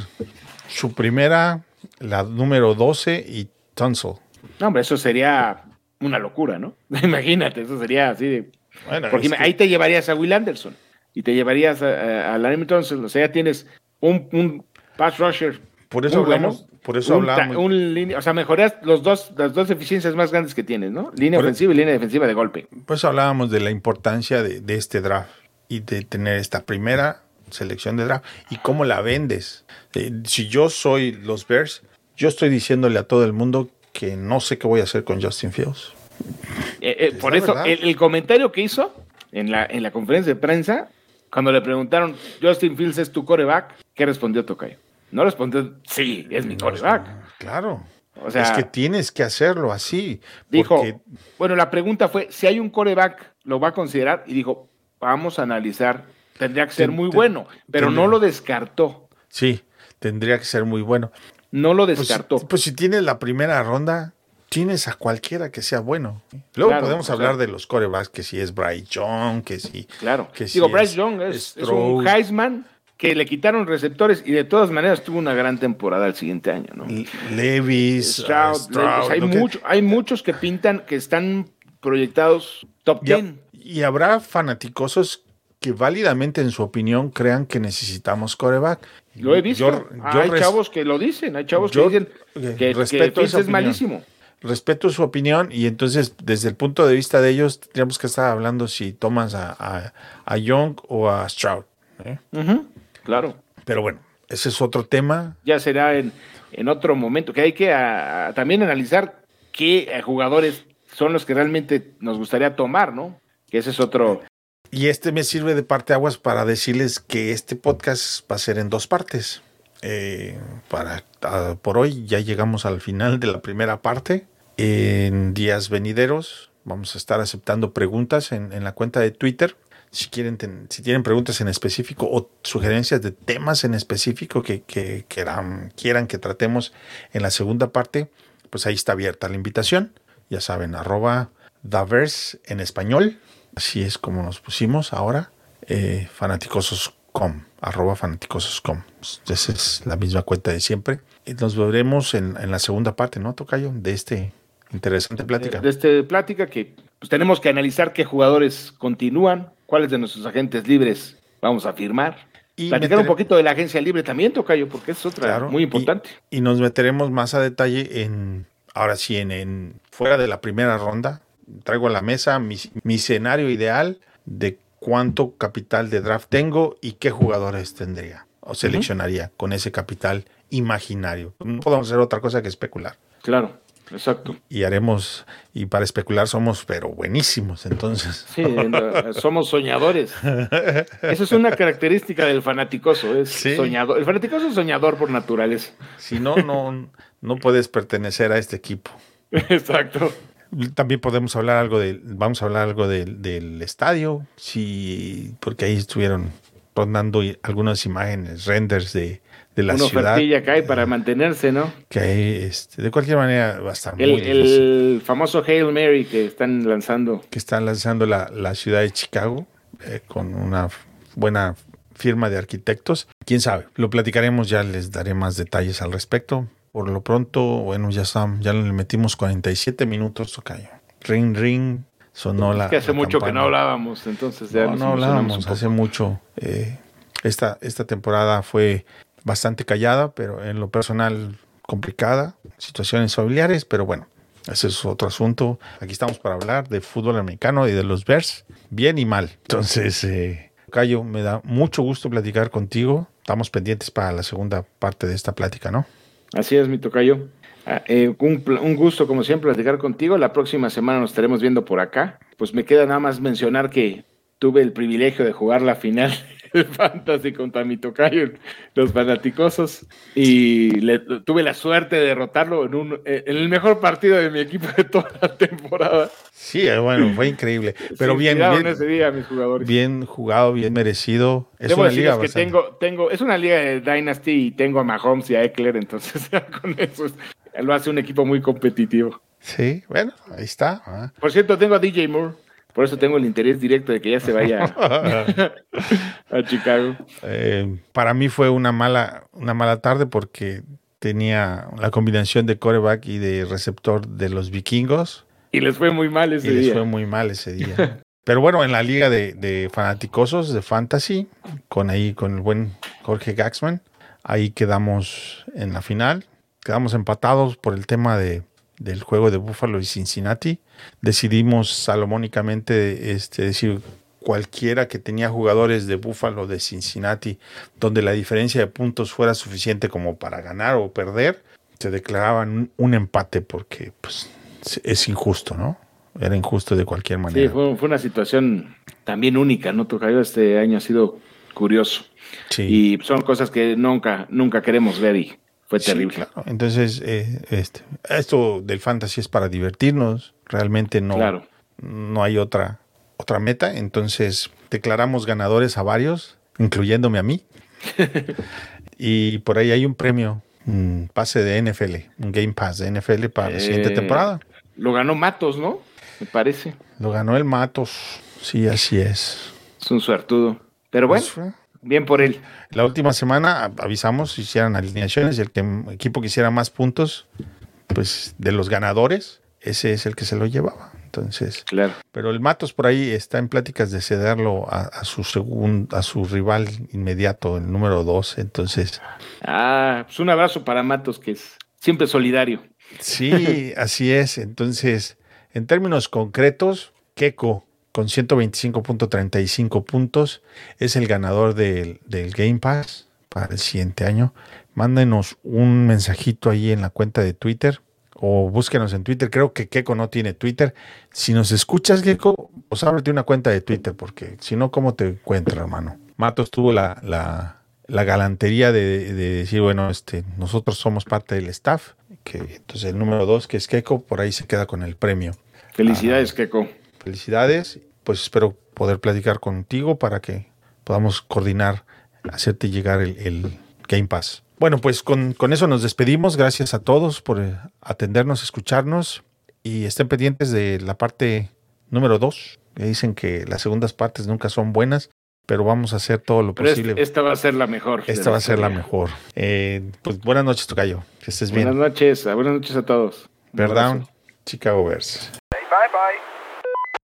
su primera, la número 12 y Tunsil. No, hombre, eso sería una locura, ¿no? [LAUGHS] [LAUGHS] Imagínate, eso sería así de... Bueno, Porque es que- ahí te llevarías a Will Anderson y te llevarías a, a, a Larry o sea, ya tienes un, un pass rusher. Por eso hablamos- por eso un hablábamos- un o sea, mejoras los dos, las dos eficiencias más grandes que tienes, ¿no? Línea Por- ofensiva y línea defensiva de golpe. Pues hablábamos de la importancia de, de este draft y de tener esta primera selección de draft y cómo la vendes. Eh, si yo soy los Bears, yo estoy diciéndole a todo el mundo que no sé qué voy a hacer con Justin Fields. Eh, eh, por eso, el, el comentario que hizo en la, en la conferencia de prensa, cuando le preguntaron, Justin Fields es tu coreback, ¿qué respondió Tocayo? No respondió, sí, es mi coreback. Claro. O sea, es que tienes que hacerlo así. Dijo, porque- bueno, la pregunta fue, si hay un coreback, ¿lo va a considerar? Y dijo, vamos a analizar, tendría que ser Ten- muy ten- bueno, pero no lo descartó, sí, tendría que ser muy bueno. No lo Pues, descartó. pues si tienes la primera ronda, tienes a cualquiera que sea bueno. Luego Claro, podemos hablar sea- de los corebacks, que si es Bryce Young, que si... claro. que si Digo, es Bryce Young es, es un. Heisman que le quitaron receptores y de todas maneras tuvo una gran temporada el siguiente año, ¿no? Levis, Stroud, Stroud, hay, que- mucho- hay muchos que pintan, que están proyectados top y, 10. y habrá fanaticosos que válidamente en su opinión crean que necesitamos coreback. Lo he visto. Yo- yo hay chavos que lo dicen, hay chavos yo- que dicen que, que respeto esa es malísimo. Respeto su opinión y entonces desde el punto de vista de ellos tendríamos que estar hablando si tomas a, a- a Young o a Stroud. ¿eh? Claro. Pero bueno, ese es otro tema. ya será en, en otro momento, que hay que a- también analizar qué jugadores son los que realmente nos gustaría tomar, ¿no? Que ese es otro... Y este me sirve de parteaguas para decirles que este podcast va a ser en dos partes. Eh, para, ah, por hoy ya llegamos al final de la primera parte. En días venideros vamos a estar aceptando preguntas en, en la cuenta de Twitter. Si quieren, ten- si tienen preguntas en específico o sugerencias de temas en específico que, que quieran, quieran que tratemos en la segunda parte, pues ahí está abierta la invitación. Ya saben, arroba en español. Así es como nos pusimos ahora. Eh, fanaticosos.com, arroba fanaticosos.com. Esa es la misma cuenta de siempre. Y nos veremos en, en la segunda parte, ¿no, Tocayo? De este interesante plática. De, de este plática que pues, tenemos que analizar qué jugadores continúan, cuáles de nuestros agentes libres vamos a firmar. Y Platicar un poquito de la agencia libre también, Tocayo, porque es otra Claro, muy y- importante. Y, nos meteremos más a detalle en ahora sí, en, en fuera de la primera ronda, traigo a la mesa mi, mi escenario ideal de cuánto capital de draft tengo y qué jugadores tendría o seleccionaría con ese capital imaginario. No podemos hacer otra cosa que especular. Claro, exacto. Y haremos, y para especular somos, pero buenísimos, entonces. Sí, somos soñadores. [LAUGHS] Esa es una característica del fanaticoso, es Sí. soñador. El fanaticoso es soñador por naturaleza. Si no, no, no puedes pertenecer a este equipo. [LAUGHS] Exacto. También podemos hablar algo del, vamos a hablar algo del, del estadio, sí, porque ahí estuvieron rondando algunas imágenes, renders de, de la Una ciudad. ofertilla cae para mantenerse, ¿no? Que hay, este, de cualquier manera va a estar El, famoso Hail Mary que están lanzando. que están lanzando la, la ciudad de Chicago eh, con una buena firma de arquitectos. Quién sabe, lo platicaremos, ya les daré más detalles al respecto. Por lo pronto, bueno, ya estamos, ya le metimos 47 minutos, tocayo. Ring, ring, sonó la. Es que hace la mucho que no hablábamos, entonces ya No, no hablábamos hace mucho. eh, esta, esta temporada fue bastante callada, pero en lo personal complicada. Situaciones familiares, pero bueno, ese es otro asunto. Aquí estamos para hablar de fútbol americano y de los Bears, bien y mal. Entonces, eh, Cayo, me da mucho gusto platicar contigo. Estamos pendientes para la segunda parte de esta plática, ¿no? Así es, mi tocayo. Ah, eh, un, un gusto, como siempre, platicar contigo. La próxima semana nos estaremos viendo por acá. Pues me queda nada más mencionar que tuve el privilegio de jugar la final [LAUGHS] del Fantasy contra mi tocayo, los fanaticosos, y le, tuve la suerte de derrotarlo en, un, eh, en el mejor partido de mi equipo de toda la temporada. Sí, eh, bueno, fue increíble. Pero bien, bien, ese día mis jugadores. bien jugado, bien merecido. Es Debo una liga que tengo, tengo, es una liga de Dynasty y tengo a Mahomes y a Eckler, entonces [LAUGHS] ya con eso es- lo hace un equipo muy competitivo. Sí, bueno, ahí está. ah. Por cierto, tengo a DJ Moore, por eso tengo el interés directo de que ya se vaya [LAUGHS] a Chicago. Eh, para mí fue una mala, una mala tarde porque tenía la combinación de coreback y de receptor de los vikingos Y les fue muy mal y ese les día. fue muy mal ese día. Pero bueno, en la liga de, de fanaticosos de fantasy, con ahí, con el buen Jorge Gaxman, ahí quedamos en la final. Quedamos empatados por el tema de, del juego de Buffalo y Cincinnati. Decidimos salomónicamente este, decir cualquiera que tenía jugadores de Buffalo, de Cincinnati, donde la diferencia de puntos fuera suficiente como para ganar o perder, se declaraban un, empate porque pues, es injusto, ¿no? Era injusto de cualquier Sí, manera. fue, fue una situación también única, ¿no? Tocayo este año ha sido curioso. Sí. Y son cosas que nunca, nunca queremos ver y fue Sí, terrible. claro. Entonces, eh, este, esto del fantasy es para divertirnos. Realmente no, Claro. no hay otra, otra meta. Entonces, declaramos ganadores a varios, incluyéndome a mí. [LAUGHS] y por ahí hay un premio, un pase de NFL, un Game Pass de NFL para la siguiente Eh, temporada. Lo ganó Matos, ¿no? Me parece. Lo ganó el Matos. Sí, así es. Es un suertudo. Pero bueno, Pues fue- bien por él. La última semana avisamos hicieran alineaciones y el que, equipo que hiciera más puntos, pues de los ganadores, ese es el que se lo llevaba. Entonces, Claro. pero el Matos por ahí está en pláticas de cederlo a, a su segun- a su rival inmediato, el número dos. Entonces, Ah, pues un abrazo para Matos, que es siempre solidario. sí, así es. Entonces, en términos concretos, Keiko con 125.35 puntos es el ganador del, del Game Pass para el siguiente año. Mándenos un mensajito ahí en la cuenta de Twitter o búsquenos en Twitter. Creo que Keiko no tiene Twitter. Si nos escuchas, Keiko, pues ábrete una cuenta de Twitter porque si no, ¿cómo te encuentro, hermano? Matos tuvo la, la, la galantería de, de decir, bueno, este, nosotros somos parte del staff. Que, entonces el número dos, que es Keiko, por ahí se queda con el premio. Felicidades, Keiko. Felicidades. Pues espero poder platicar contigo para que podamos coordinar, hacerte llegar el, el Game Pass. Bueno, pues con, con eso nos despedimos. Gracias a todos por eh, atendernos, escucharnos y estén pendientes de la parte número dos. Que dicen que las segundas partes nunca son buenas, pero vamos a hacer todo lo Pero posible. esta va a ser la mejor. Esta va a ser la mejor. Eh, pues buenas noches, Tocayo. Que estés bien. Buenas noches, buenas noches a todos. Verdad. Chicago Bears. Bye bye.